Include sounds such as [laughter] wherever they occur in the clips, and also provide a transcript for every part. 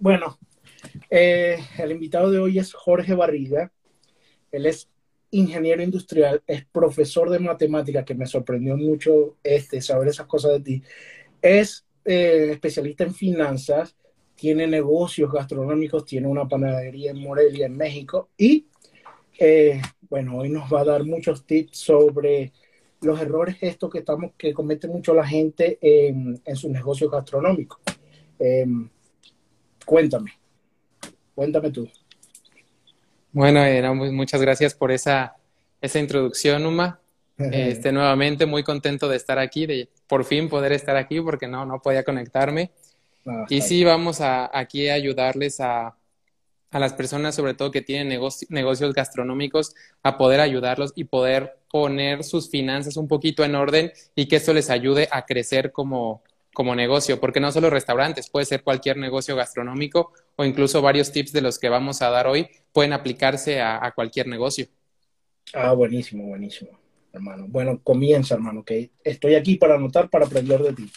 Bueno, eh, el invitado de hoy es Jorge Barriga. Él es ingeniero industrial, es profesor de matemática, que me sorprendió mucho este, saber esas cosas de ti. Es eh, especialista en finanzas, tiene negocios gastronómicos, tiene una panadería en Morelia, en México, y eh, bueno, hoy nos va a dar muchos tips sobre los errores estos que estamos que comete mucho la gente en, en sus negocios gastronómicos. Em, cuéntame, cuéntame tú. Bueno, muchas gracias por esa, esa introducción, Uma. [laughs] Este, nuevamente muy contento de estar aquí, de por fin poder estar aquí porque no, no podía conectarme. y sí, vamos a, aquí a ayudarles a, a las personas, sobre todo que tienen negocios gastronómicos, a poder ayudarlos y poder poner sus finanzas un poquito en orden y que esto les ayude a crecer como, como negocio, porque no solo restaurantes, puede ser cualquier negocio gastronómico o incluso varios tips de los que vamos a dar hoy pueden aplicarse a, cualquier negocio. Ah, buenísimo, buenísimo, hermano. Bueno, comienza, hermano, que estoy aquí para anotar, para aprender de ti.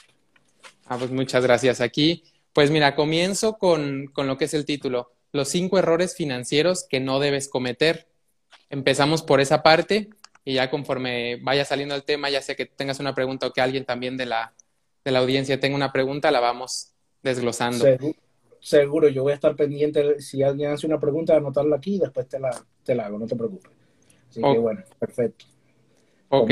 Ah, pues muchas gracias. Aquí, pues mira, comienzo con, con lo que es el título, los cinco errores financieros que no debes cometer. Empezamos por esa parte y ya conforme vaya saliendo el tema, ya sé que tengas una pregunta o que alguien también de la, de la audiencia tenga una pregunta, la vamos desglosando. Seguro, yo voy a estar pendiente. Si alguien hace una pregunta, anotarla aquí y después te la, te la hago, no te preocupes. Así que bueno, perfecto. Ok.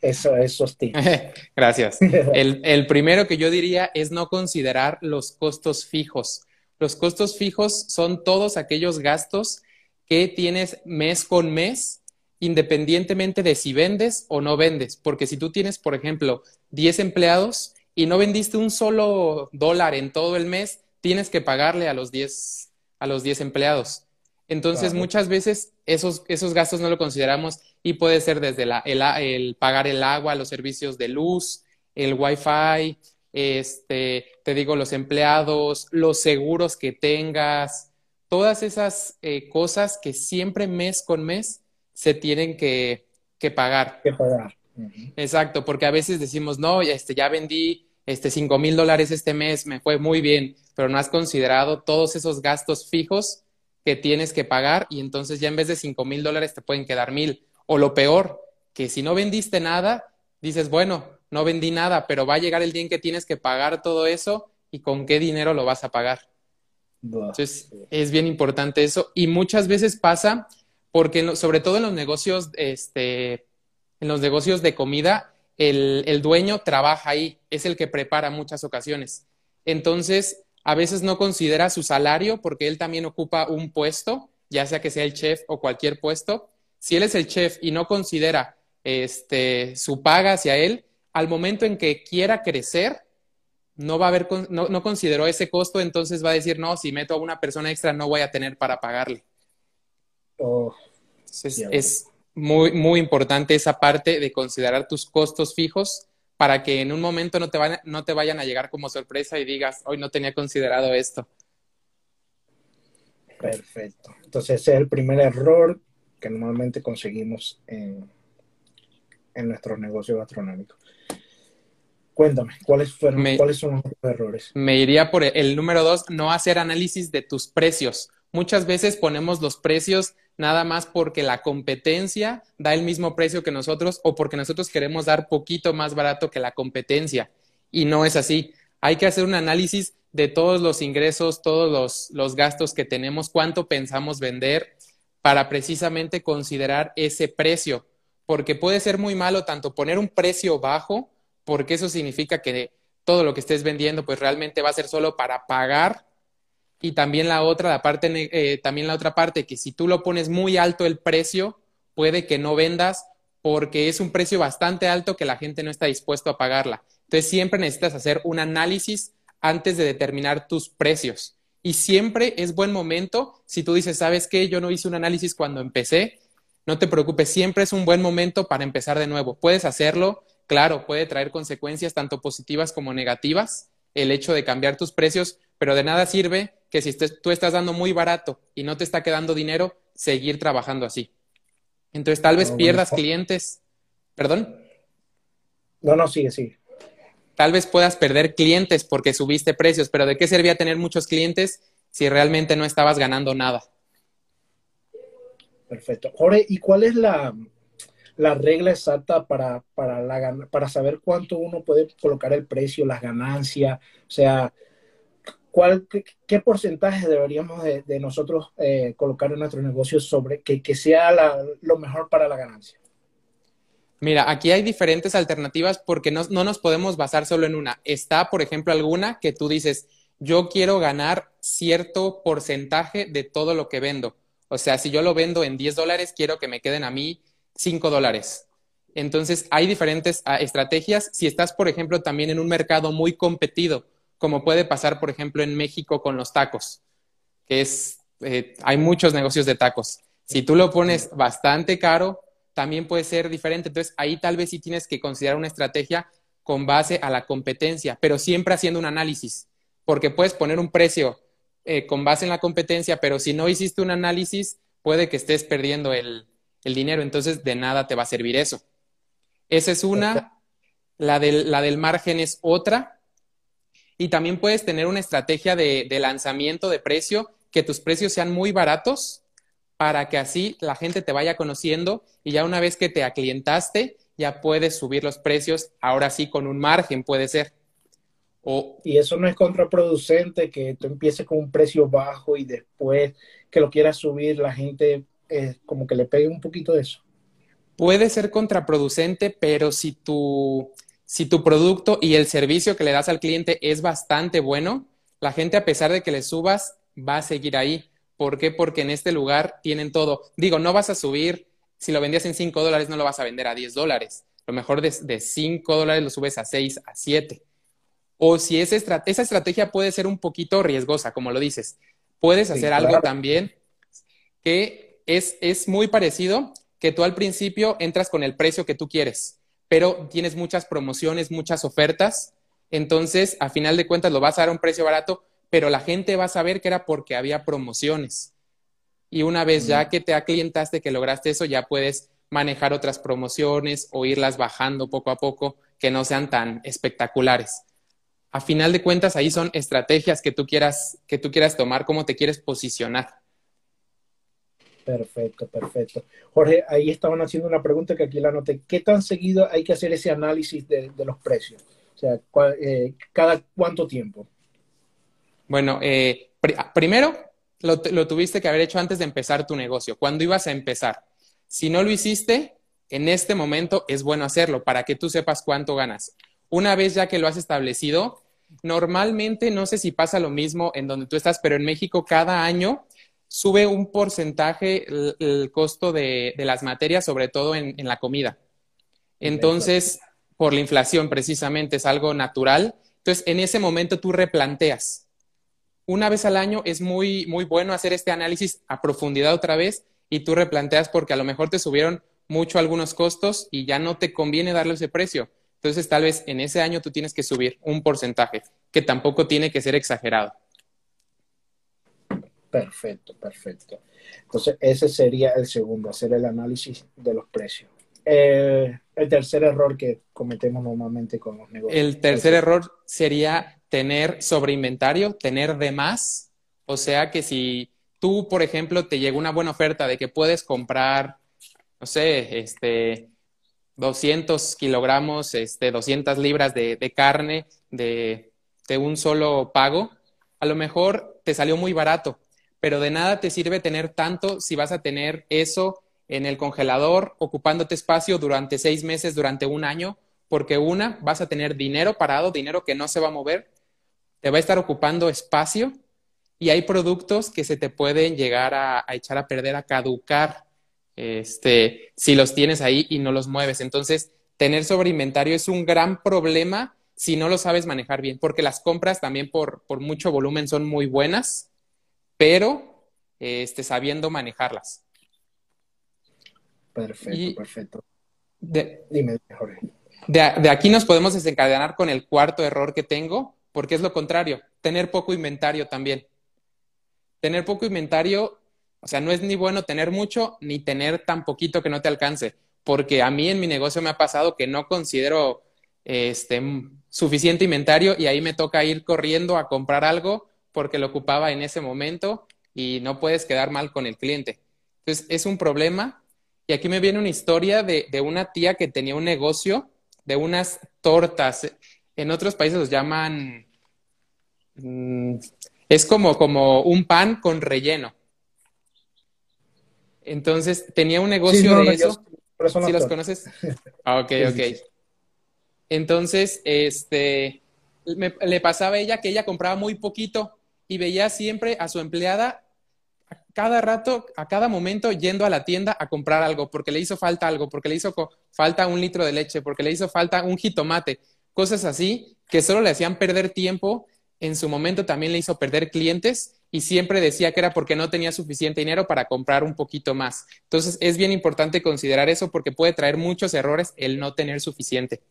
eso, esos tips. [laughs] Gracias. [laughs] el, el primero que yo diría es no considerar los costos fijos. Los costos fijos son todos aquellos gastos que tienes mes con mes, independientemente de si vendes o no vendes. Porque si tú tienes, por ejemplo, 10 empleados y no vendiste un solo dólar en todo el mes, tienes que pagarle a los 10, a los 10 empleados. Entonces, muchas veces esos, esos gastos no lo consideramos y puede ser desde la, el, pagar el agua, los servicios de luz, el wifi, este, te digo, los empleados, los seguros que tengas, todas esas eh, cosas que siempre mes con mes se tienen que, que pagar. Que pagar. Exacto, porque a veces decimos, no, este, ya vendí este, 5 mil dólares este mes, me fue muy bien, pero no has considerado todos esos gastos fijos que tienes que pagar y entonces ya en vez de 5 mil dólares te pueden quedar mil. O lo peor, que si no vendiste nada, dices, bueno, no vendí nada, pero va a llegar el día en que tienes que pagar todo eso y con qué dinero lo vas a pagar. Entonces, es bien importante eso y muchas veces pasa porque sobre todo en los negocios, este, en los negocios de comida, el, dueño trabaja ahí, es el que prepara muchas ocasiones. Entonces, a veces no considera su salario porque él también ocupa un puesto, ya sea que sea el chef o cualquier puesto. Si él es el chef y no considera este, su paga hacia él, al momento en que quiera crecer, no va a haber, no, no consideró ese costo, entonces va a decir, no, si meto a una persona extra no voy a tener para pagarle. Es, muy, muy importante esa parte de considerar tus costos fijos para que en un momento no te, van, no te vayan a llegar como sorpresa y digas, hoy no tenía considerado esto. Perfecto. Entonces ese es el primer error que normalmente conseguimos en, en nuestros negocios gastronómicos. Cuéntame, ¿cuáles, fueron, ¿cuáles son los errores? Me iría por el número dos, no hacer análisis de tus precios. Muchas veces ponemos los precios nada más porque la competencia da el mismo precio que nosotros o porque nosotros queremos dar poquito más barato que la competencia. Y no es así. Hay que hacer un análisis de todos los ingresos, todos los, los gastos que tenemos, cuánto pensamos vender para precisamente considerar ese precio. Porque puede ser muy malo tanto poner un precio bajo, porque eso significa que todo lo que estés vendiendo pues realmente va a ser solo para pagar y también la otra, la parte, eh, también la otra parte, que si tú lo pones muy alto el precio, puede que no vendas porque es un precio bastante alto que la gente no está dispuesto a pagarla. Entonces siempre necesitas hacer un análisis antes de determinar tus precios. Y siempre es buen momento, si tú dices, ¿sabes qué? Yo no hice un análisis cuando empecé, no te preocupes, siempre es un buen momento para empezar de nuevo. Puedes hacerlo, claro, puede traer consecuencias tanto positivas como negativas el hecho de cambiar tus precios, pero de nada sirve que si tú estás dando muy barato y no te está quedando dinero, seguir trabajando así. Entonces tal vez pierdas clientes. ¿Perdón? No, no, sigue, sigue. tal vez puedas perder clientes porque subiste precios, pero ¿de qué servía tener muchos clientes si realmente no estabas ganando nada? Perfecto. Jorge, ¿y cuál es la, la regla exacta para, para, la, para saber cuánto uno puede colocar el precio, las ganancias? O sea, ¿cuál, qué, porcentaje deberíamos de, nosotros eh, colocar en nuestro negocio sobre que, que sea lo mejor para la ganancia? Mira, aquí hay diferentes alternativas porque no, no, nos podemos basar solo en una. Está, por ejemplo, alguna que tú dices, yo quiero ganar cierto porcentaje de todo lo que vendo. O sea, si yo lo vendo en 10 dólares, quiero que me queden a mí 5 dólares. Entonces, hay diferentes ah, estrategias. Si estás, por ejemplo, también en un mercado muy competido, como puede pasar, por ejemplo, en México con los tacos, que es, eh, hay muchos negocios de tacos. Si tú lo pones bastante caro, también puede ser diferente. Entonces, ahí tal vez sí tienes que considerar una estrategia con base a la competencia, pero siempre haciendo un análisis, porque puedes poner un precio eh, con base en la competencia, pero si no hiciste un análisis, puede que estés perdiendo el, dinero, entonces de nada te va a servir eso. Esa es una, la del, la del margen es otra, y también puedes tener una estrategia de, de lanzamiento de precio, que tus precios sean muy baratos para que así la gente te vaya conociendo y ya una vez que te aclientaste, ya puedes subir los precios, ahora sí con un margen puede ser. O, y eso no es contraproducente que tú empieces con un precio bajo y después que lo quieras subir, la gente eh, como que le pegue un poquito de eso. Puede ser contraproducente, pero si tu, si tu producto y el servicio que le das al cliente es bastante bueno, la gente a pesar de que le subas va a seguir ahí. ¿Por qué? Porque en este lugar tienen todo. Digo, no vas a subir, si lo vendías en 5 dólares, no lo vas a vender a 10 dólares. Lo mejor de, de 5 dólares lo subes a 6, a 7. O si esa, esa estrategia puede ser un poquito riesgosa, como lo dices. Puedes hacer algo también que es, es muy parecido, que tú al principio entras con el precio que tú quieres, pero tienes muchas promociones, muchas ofertas. Entonces, a final de cuentas, lo vas a dar a un precio barato, pero la gente va a saber que era porque había promociones. Y una vez ya que te aclientaste, que lograste eso, ya puedes manejar otras promociones o irlas bajando poco a poco que no sean tan espectaculares. A final de cuentas, ahí son estrategias que tú quieras, que tú quieras tomar, cómo te quieres posicionar. Perfecto, perfecto. Jorge, ahí estaban haciendo una pregunta que aquí la anoté. ¿Qué tan seguido hay que hacer ese análisis de, los precios? O sea, eh, ¿cada cuánto tiempo? Bueno, eh, primero lo, tuviste que haber hecho antes de empezar tu negocio, cuando ibas a empezar. Si no lo hiciste, en este momento es bueno hacerlo para que tú sepas cuánto ganas. Una vez ya que lo has establecido, normalmente, no sé si pasa lo mismo en donde tú estás, pero en México cada año sube un porcentaje el, costo de, las materias, sobre todo en la comida. Entonces, por la inflación precisamente es algo natural. Entonces, en ese momento tú replanteas una vez al año es muy, muy bueno hacer este análisis a profundidad otra vez y tú replanteas porque a lo mejor te subieron mucho algunos costos y ya no te conviene darle ese precio. Entonces, tal vez en ese año tú tienes que subir un porcentaje, que tampoco tiene que ser exagerado. Perfecto, perfecto. Entonces, ese sería el segundo, hacer el análisis de los precios. Eh, el tercer error que cometemos normalmente con los negocios. El tercer error sería tener sobre inventario, tener de más. O sea que si tú, por ejemplo, te llegó una buena oferta de que puedes comprar, no sé, este, 200 kilogramos, este, 200 libras de, carne de, de un solo pago, a lo mejor te salió muy barato, pero de nada te sirve tener tanto si vas a tener eso en el congelador ocupándote espacio durante seis meses, durante un año, porque una, vas a tener dinero parado, dinero que no se va a mover, te va a estar ocupando espacio y hay productos que se te pueden llegar a, echar a perder, a caducar, este, si los tienes ahí y no los mueves. Entonces, tener sobre inventario es un gran problema si no lo sabes manejar bien, porque las compras también por, por mucho volumen son muy buenas, pero este, sabiendo manejarlas. Perfecto, perfecto. Dime, Jorge. de, aquí nos podemos desencadenar con el cuarto error que tengo, porque es lo contrario, tener poco inventario también. Tener poco inventario, o sea, no es ni bueno tener mucho ni tener tan poquito que no te alcance, porque a mí en mi negocio me ha pasado que no considero este, suficiente inventario y ahí me toca ir corriendo a comprar algo porque lo ocupaba en ese momento y no puedes quedar mal con el cliente. Entonces, es un problema. Y aquí me viene una historia de, de una tía que tenía un negocio de unas tortas. En otros países los llaman... Mm, es como, como un pan con relleno. Entonces, tenía un negocio de eso. ¿Sí los conoces? [laughs] Ah, ok, ok. Entonces, este, le pasaba a ella que ella compraba muy poquito y veía siempre a su empleada a cada rato, a cada momento yendo a la tienda a comprar algo, porque le hizo falta algo, porque le hizo falta un litro de leche, porque le hizo falta un jitomate, cosas así que solo le hacían perder tiempo. En su momento también le hizo perder clientes y siempre decía que era porque no tenía suficiente dinero para comprar un poquito más. Entonces es bien importante considerar eso porque puede traer muchos errores el no tener suficiente.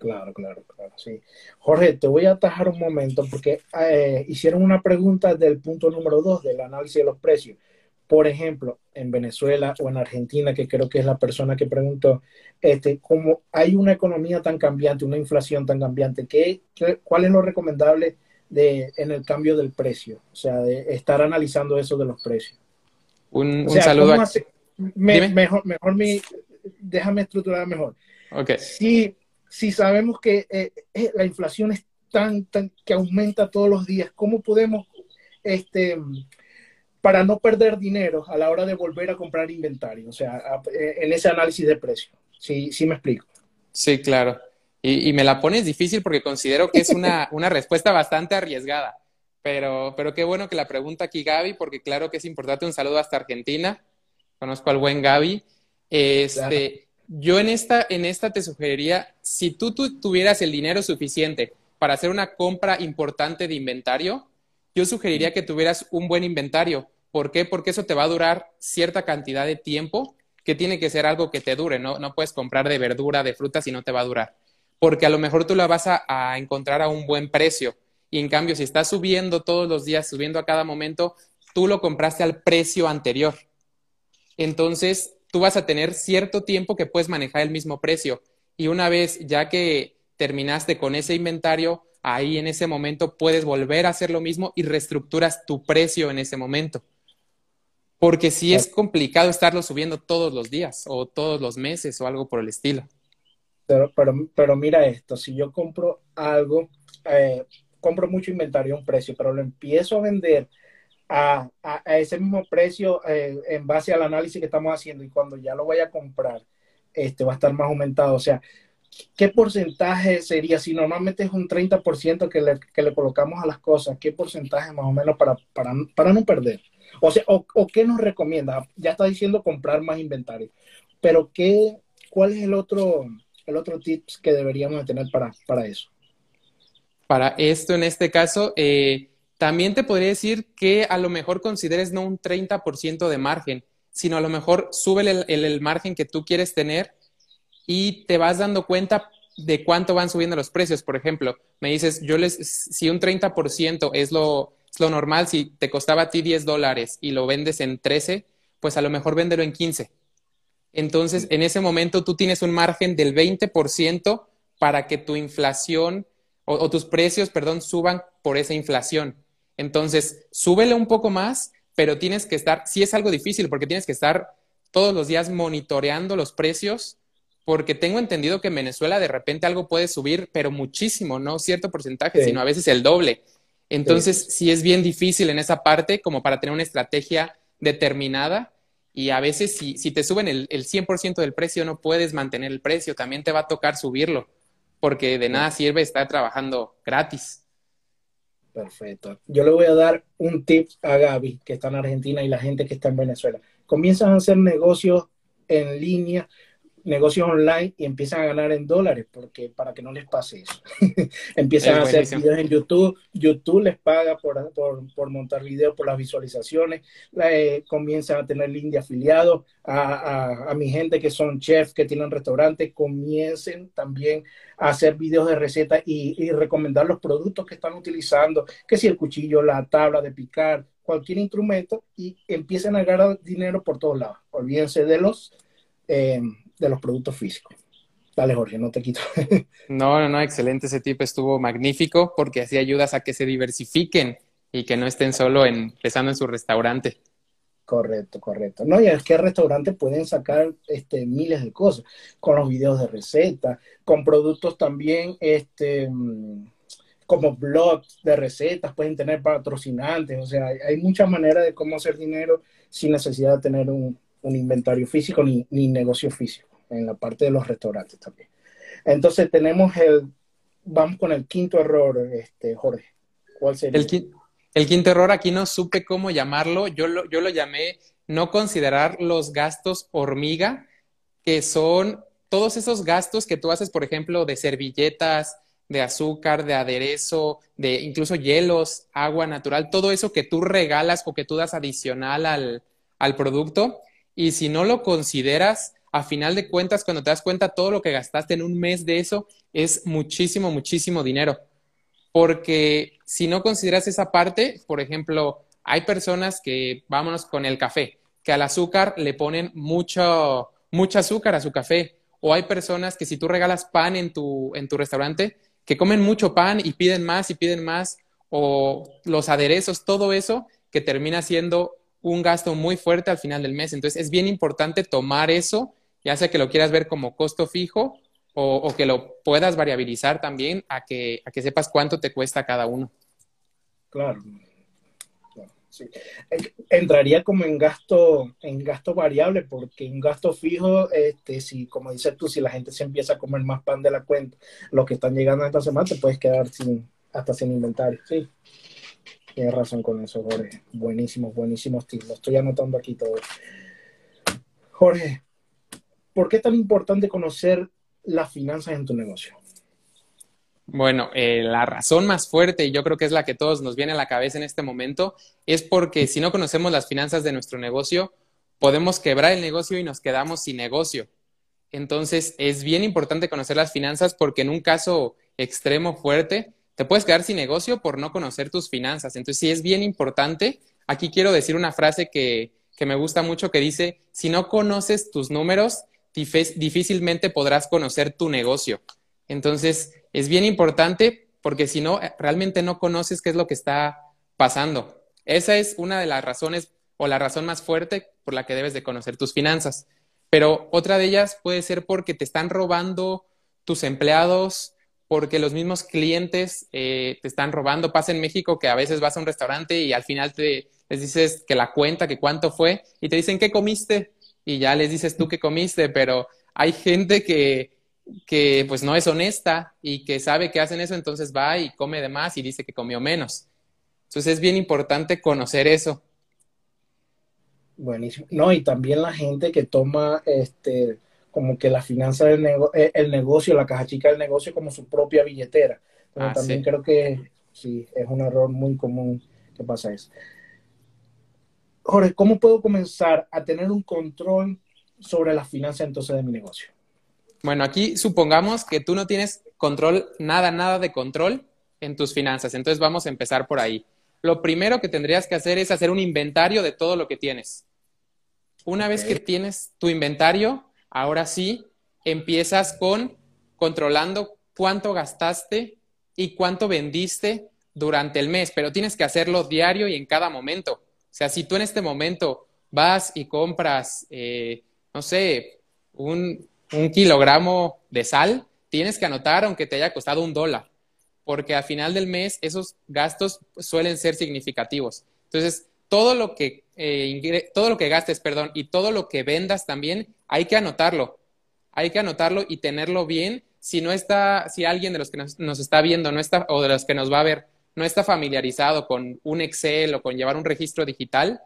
Claro, claro, claro, sí. Jorge, te voy a atajar un momento porque eh, hicieron una pregunta del punto número dos del análisis de los precios. Por ejemplo, en Venezuela o en Argentina, que creo que es la persona que preguntó, este, como hay una economía tan cambiante, una inflación tan cambiante, ¿qué, cuál es lo recomendable de, en el cambio del precio? O sea, de estar analizando eso de los precios. Un, saludo. A... mejor, mejor mi, déjame estructurar mejor. Okay. Si si sabemos que eh, eh, la inflación es tan, tan, que aumenta todos los días, ¿cómo podemos, este, para no perder dinero a la hora de volver a comprar inventario? O sea, eh, en ese análisis de precio. Sí, sí me explico. Sí, claro. Y, me la pones difícil porque considero que es [laughs] una, una respuesta bastante arriesgada. Pero, pero qué bueno que la pregunta aquí Gaby, porque claro que es importante. Un saludo hasta Argentina. Conozco al buen Gaby. Este, yo en esta, en esta te sugeriría, si tú, tuvieras el dinero suficiente para hacer una compra importante de inventario, yo sugeriría que tuvieras un buen inventario. ¿Por qué? Porque eso te va a durar cierta cantidad de tiempo, que tiene que ser algo que te dure, ¿no? No puedes comprar de verdura, de fruta, si no te va a durar. Porque a lo mejor tú la vas a, a encontrar a un buen precio. Y en cambio, si estás subiendo todos los días, subiendo a cada momento, tú lo compraste al precio anterior. Entonces, tú vas a tener cierto tiempo que puedes manejar el mismo precio. Y una vez ya que terminaste con ese inventario, ahí en ese momento puedes volver a hacer lo mismo y reestructuras tu precio en ese momento. Porque si es complicado estarlo subiendo todos los días o todos los meses o algo por el estilo. Pero, pero, mira esto, si yo compro algo, eh, compro mucho inventario a un precio, pero lo empiezo a vender a, ese mismo precio eh, en base al análisis que estamos haciendo y cuando ya lo vaya a comprar, este va a estar más aumentado. O sea, ¿qué porcentaje sería? Si normalmente es un 30% que le, que le colocamos a las cosas, ¿qué porcentaje más o menos para, para, para no perder? O sea, o, qué nos recomienda? Ya está diciendo comprar más inventario, pero ¿qué, ¿cuál es el otro, el otro tips que deberíamos tener para, para eso? Para esto, en este caso, eh, también te podría decir que a lo mejor consideres no un 30% de margen, sino a lo mejor sube el, margen que tú quieres tener y te vas dando cuenta de cuánto van subiendo los precios. Por ejemplo, me dices, yo les, si un 30% es lo, es lo normal, si te costaba a ti 10 dólares y lo vendes en 13, pues a lo mejor véndelo en 15. Entonces, en ese momento tú tienes un margen del 20% para que tu inflación o, o, tus precios, perdón, suban por esa inflación. Entonces, súbele un poco más, pero tienes que estar, sí es algo difícil porque tienes que estar todos los días monitoreando los precios, porque tengo entendido que en Venezuela de repente algo puede subir, pero muchísimo, no cierto porcentaje, sino a veces el doble. Entonces, sí. es bien difícil en esa parte como para tener una estrategia determinada y a veces si, si te suben el, el 100% del precio no puedes mantener el precio, también te va a tocar subirlo, porque de nada sirve estar trabajando gratis. Perfecto. Yo le voy a dar un tip a Gaby, que está en Argentina, y la gente que está en Venezuela. Comienzan a hacer negocios en línea negocios online y empiezan a ganar en dólares, porque para que no les pase eso. [laughs] empiezan a hacer videos en YouTube, YouTube les paga por, por, montar videos, por las visualizaciones, eh, comienzan a tener link de afiliados, a, a, mi gente que son chefs, que tienen restaurantes, comiencen también a hacer videos de recetas y, y recomendar los productos que están utilizando, que si el cuchillo, la tabla de picar, cualquier instrumento, y empiecen a ganar dinero por todos lados. Olvídense de los... Eh, de los productos físicos. Dale, Jorge, no te quito. [laughs] no, no, no, excelente. Ese tip estuvo magnífico porque así ayudas a que se diversifiquen y que no estén solo en, empezando en su restaurante. Correcto, correcto. No, y es que restaurantes pueden sacar este, miles de cosas, con los videos de recetas, con productos también, este, como blogs de recetas, pueden tener patrocinantes, o sea, hay, muchas maneras de cómo hacer dinero sin necesidad de tener un, inventario físico ni, negocio físico, en la parte de los restaurantes también. Entonces tenemos el, vamos con el quinto error, este, Jorge. ¿Cuál sería? El, quinto error aquí no supe cómo llamarlo. Yo lo, yo lo llamé no considerar los gastos hormiga, que son todos esos gastos que tú haces, por ejemplo, de servilletas, de azúcar, de aderezo, de incluso hielos, agua natural, todo eso que tú regalas o que tú das adicional al, al producto. Y si no lo consideras, a final de cuentas, cuando te das cuenta, todo lo que gastaste en un mes de eso es muchísimo, muchísimo dinero. Porque si no consideras esa parte, por ejemplo, hay personas que, vámonos con el café, que al azúcar le ponen mucho, mucho azúcar a su café, o hay personas que si tú regalas pan en tu, en tu restaurante, que comen mucho pan y piden más y piden más, o los aderezos, todo eso que termina siendo un gasto muy fuerte al final del mes. Entonces es bien importante tomar eso, ya sea que lo quieras ver como costo fijo o, que lo puedas variabilizar también a que, a que sepas cuánto te cuesta cada uno. Claro. sí. Entraría como en gasto, en gasto variable, porque en gasto fijo, este, si, como dices tú, si la gente se empieza a comer más pan de la cuenta, los que están llegando esta semana, te puedes quedar sin, hasta sin inventario. Sí. Tienes razón con eso, Jorge. Buenísimos, buenísimos tips. Estoy anotando aquí todo. Jorge, ¿por qué es tan importante conocer las finanzas en tu negocio? Bueno, eh, la razón más fuerte, y yo creo que es la que todos nos viene a la cabeza en este momento, es porque si no conocemos las finanzas de nuestro negocio, podemos quebrar el negocio y nos quedamos sin negocio. Entonces, es bien importante conocer las finanzas porque en un caso extremo fuerte, te puedes quedar sin negocio por no conocer tus finanzas. Entonces, sí es bien importante. Aquí quiero decir una frase que, que me gusta mucho que dice, si no conoces tus números, difícilmente podrás conocer tu negocio. Entonces, es bien importante porque si no, realmente no conoces qué es lo que está pasando. Esa es una de las razones o la razón más fuerte por la que debes de conocer tus finanzas. Pero otra de ellas puede ser porque te están robando tus empleados, porque los mismos clientes eh, te están robando. Pasa en México que a veces vas a un restaurante y al final te, les dices que la cuenta, que cuánto fue, y te dicen, ¿qué comiste? Y ya les dices tú que comiste, pero hay gente que, que pues no es honesta y que sabe que hacen eso, entonces va y come de más y dice que comió menos. Entonces es bien importante conocer eso. Buenísimo. No, y también la gente que toma este como que la finanza del eh, el negocio, la caja chica del negocio como su propia billetera. Ah, también creo que sí, es un error muy común que pasa eso. Jorge, ¿cómo puedo comenzar a tener un control sobre las finanzas entonces de mi negocio? Bueno, aquí supongamos que tú no tienes control, nada, nada de control en tus finanzas. Entonces vamos a empezar por ahí. Lo primero que tendrías que hacer es hacer un inventario de todo lo que tienes. Una vez que tienes tu inventario, ahora sí, empiezas con controlando cuánto gastaste y cuánto vendiste durante el mes, pero tienes que hacerlo diario y en cada momento. O sea, si tú en este momento vas y compras, eh, no sé, un, kilogramo de sal, tienes que anotar aunque te haya costado un dólar, porque al final del mes esos gastos suelen ser significativos. Entonces, todo lo que, eh, todo lo que gastes, perdón, y todo lo que vendas también, hay que anotarlo. Hay que anotarlo y tenerlo bien. Si no está, si alguien de los que nos, nos está viendo no está, o de los que nos va a ver, no está familiarizado con un Excel o con llevar un registro digital,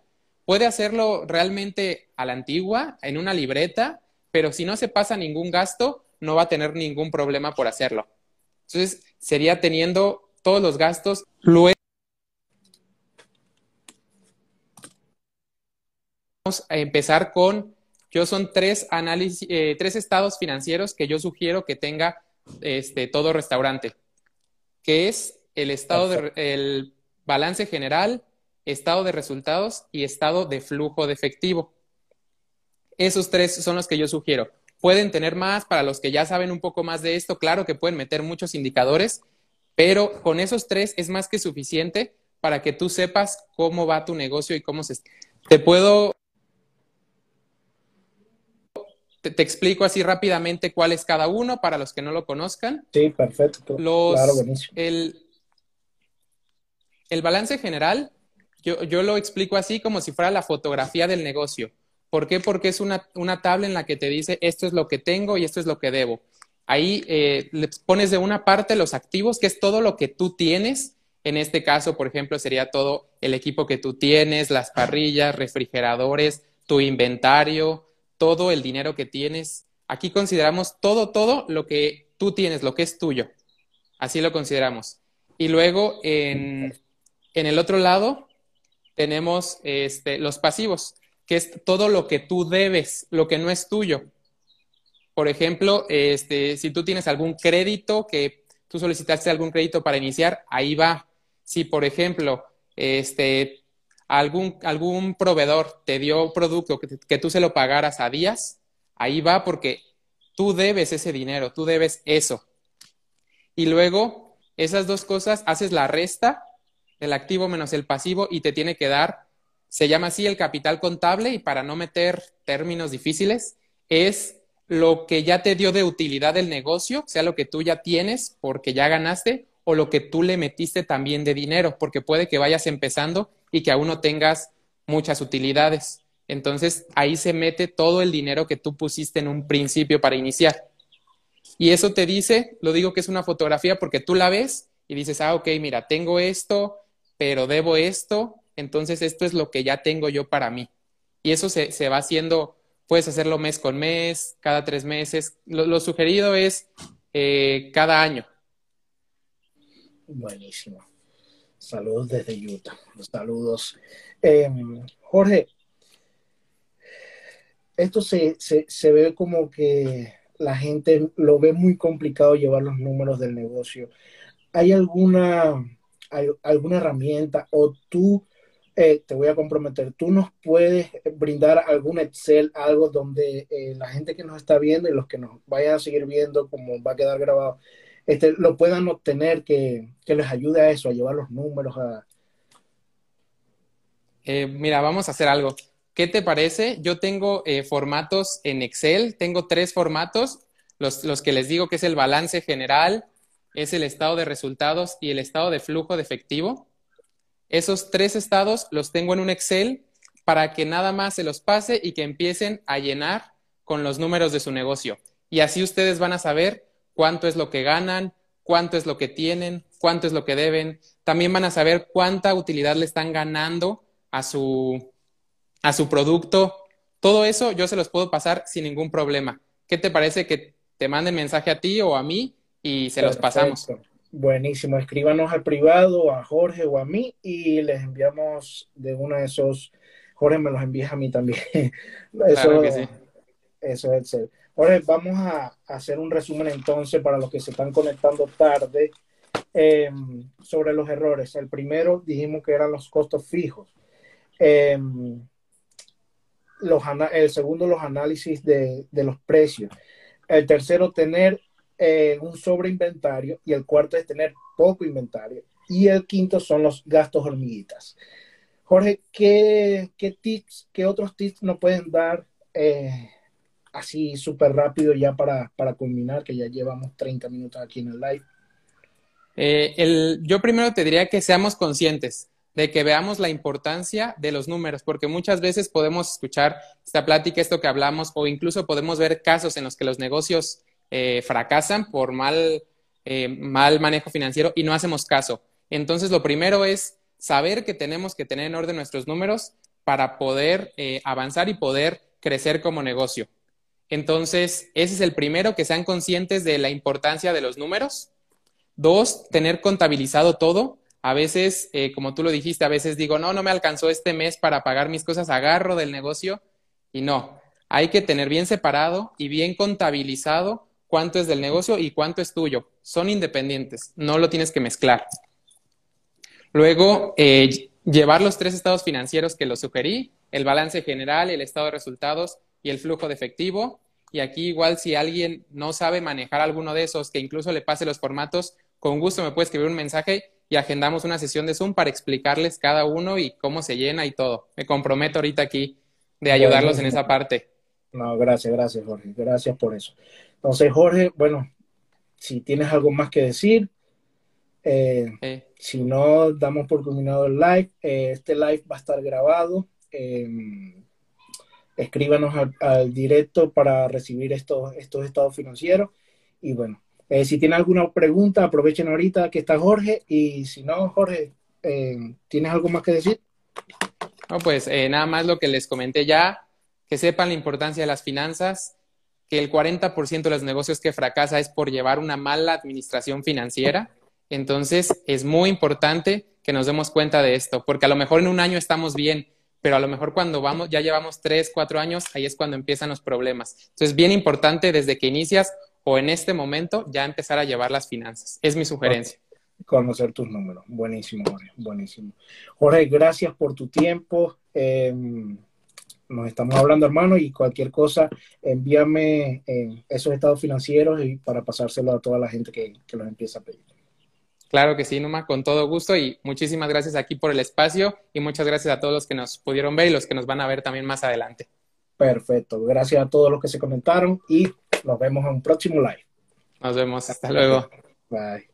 puede hacerlo realmente a la antigua, en una libreta, pero si no se pasa ningún gasto, no va a tener ningún problema por hacerlo. Entonces, sería teniendo todos los gastos luego. Vamos a empezar con, yo son tres análisis, eh, tres estados financieros que yo sugiero que tenga este, todo restaurante, que es el estado de, el balance general, estado de resultados y estado de flujo de efectivo. Esos tres son los que yo sugiero. pueden tener más, para los que ya saben un poco más de esto, claro que pueden meter muchos indicadores, pero con esos tres es más que suficiente para que tú sepas cómo va tu negocio y cómo se... Te puedo... Te, explico así rápidamente cuál es cada uno para los que no lo conozcan. Sí, perfecto. claro, buenísimo. El, el balance general, yo, lo explico así como si fuera la fotografía del negocio. ¿Por qué? Porque es una, una, tabla en la que te dice esto es lo que tengo y esto es lo que debo. Ahí eh, le pones de una parte los activos, que es todo lo que tú tienes. En este caso, por ejemplo, sería todo el equipo que tú tienes, las parrillas, refrigeradores, tu inventario, todo el dinero que tienes. Aquí consideramos todo, todo lo que tú tienes, lo que es tuyo. Así lo consideramos. Y luego en, en el otro lado tenemos este, los pasivos, que es todo lo que tú debes, lo que no es tuyo. Por ejemplo, este, si tú tienes algún crédito que tú solicitaste algún crédito para iniciar, ahí va. Si, por ejemplo, este, algún, proveedor te dio producto que, que tú se lo pagaras a días, ahí va porque tú debes ese dinero, tú debes eso. Y luego, esas dos cosas, haces la resta del activo menos el pasivo y te tiene que dar, se llama así el capital contable y para no meter términos difíciles, es lo que ya te dio de utilidad el negocio, sea lo que tú ya tienes porque ya ganaste, o lo que tú le metiste también de dinero, porque puede que vayas empezando y que aún no tengas muchas utilidades. Entonces ahí se mete todo el dinero que tú pusiste en un principio para iniciar. Y eso te dice, lo digo que es una fotografía porque tú la ves y dices, ah, ok, mira, tengo esto, pero debo esto, entonces esto es lo que ya tengo yo para mí. Y eso se, se va haciendo Puedes hacerlo mes con mes, cada tres meses. Lo, sugerido es eh, cada año. Buenísimo. Saludos desde Utah. Saludos. Em, Jorge, esto se, se, ve como que la gente lo ve muy complicado llevar los números del negocio. ¿Hay alguna, alguna herramienta o tú eh, te voy a comprometer, tú nos puedes brindar algún Excel, algo donde eh, la gente que nos está viendo y los que nos vayan a seguir viendo, como va a quedar grabado, este, lo puedan obtener, que, les ayude a eso, a llevar los números a... Eh, mira, vamos a hacer algo. ¿Qué te parece? Yo tengo formatos en Excel, tengo tres formatos, los, los que les digo que es el balance general, es el estado de resultados y el estado de flujo de efectivo. Esos tres estados los tengo en un Excel para que nada más se los pase y que empiecen a llenar con los números de su negocio. Y así ustedes van a saber cuánto es lo que ganan, cuánto es lo que tienen, cuánto es lo que deben. También van a saber cuánta utilidad le están ganando a su, a su producto. Todo eso yo se los puedo pasar sin ningún problema. ¿Qué te parece que te manden mensaje a ti o a mí y se los pasamos? Buenísimo, escríbanos al privado, a Jorge o a mí y les enviamos de uno de esos. Jorge me los envía a mí también. [laughs] eso, eso es el Jorge, vamos a hacer un resumen entonces para los que se están conectando tarde em, sobre los errores. El primero dijimos que eran los costos fijos. Em, los, el segundo, los análisis de, de los precios. El tercero, tener eh, un sobreinventario y el cuarto es tener poco inventario y el quinto son los gastos hormiguitas. Jorge, ¿qué, qué tips, qué otros tips nos pueden dar eh, así súper rápido ya para, para culminar, que ya llevamos 30 minutos aquí en el live? Eh, el, yo primero te diría que seamos conscientes de que veamos la importancia de los números, porque muchas veces podemos escuchar esta plática, esto que hablamos, o incluso podemos ver casos en los que los negocios eh, fracasan por mal, eh, mal manejo financiero y no hacemos caso. Entonces, lo primero es saber que tenemos que tener en orden nuestros números para poder eh, avanzar y poder crecer como negocio. Entonces, ese es el primero, que sean conscientes de la importancia de los números. Dos, tener contabilizado todo. A veces, como tú lo dijiste, a veces digo, no, no me alcanzó este mes para pagar mis cosas, agarro del negocio y no. Hay que tener bien separado y bien contabilizado cuánto es del negocio y cuánto es tuyo. Son independientes, no lo tienes que mezclar. Luego, eh, llevar los tres estados financieros que lo sugerí, el balance general, el estado de resultados y el flujo de efectivo. Y aquí igual si alguien no sabe manejar alguno de esos, que incluso le pase los formatos, con gusto me puede escribir un mensaje y agendamos una sesión de Zoom para explicarles cada uno y cómo se llena y todo. Me comprometo ahorita aquí de ayudarlos en esa parte. No, gracias, gracias, Jorge. Gracias por eso. Entonces, Jorge, bueno, si tienes algo más que decir, eh, si no, damos por culminado el live. Eh, este live va a estar grabado. Em, escríbanos al, directo para recibir estos, estos estados financieros. Y bueno, eh, si tienen alguna pregunta, aprovechen ahorita que está Jorge. Y si no, Jorge, ¿tienes algo más que decir? No, pues nada más lo que les comenté ya, que sepan la importancia de las finanzas, que el 40% de los negocios que fracasa es por llevar una mala administración financiera entonces, es muy importante que nos demos cuenta de esto, porque a lo mejor en un año estamos bien, pero a lo mejor cuando vamos, ya llevamos tres, cuatro años, ahí es cuando empiezan los problemas. Entonces, bien importante desde que inicias o en este momento ya empezar a llevar las finanzas. Es mi sugerencia. Conocer tus números. Buenísimo, Jorge. Buenísimo. Jorge, gracias por tu tiempo. Em, nos estamos hablando, hermano, y cualquier cosa, envíame eh, esos estados financieros y para pasárselo a toda la gente que, que los empieza a pedir. Claro que sí, Numa, con todo gusto y muchísimas gracias aquí por el espacio y muchas gracias a todos los que nos pudieron ver y los que nos van a ver también más adelante. Perfecto, gracias a todos los que se comentaron y nos vemos en un próximo live. Nos vemos, hasta luego. Bye.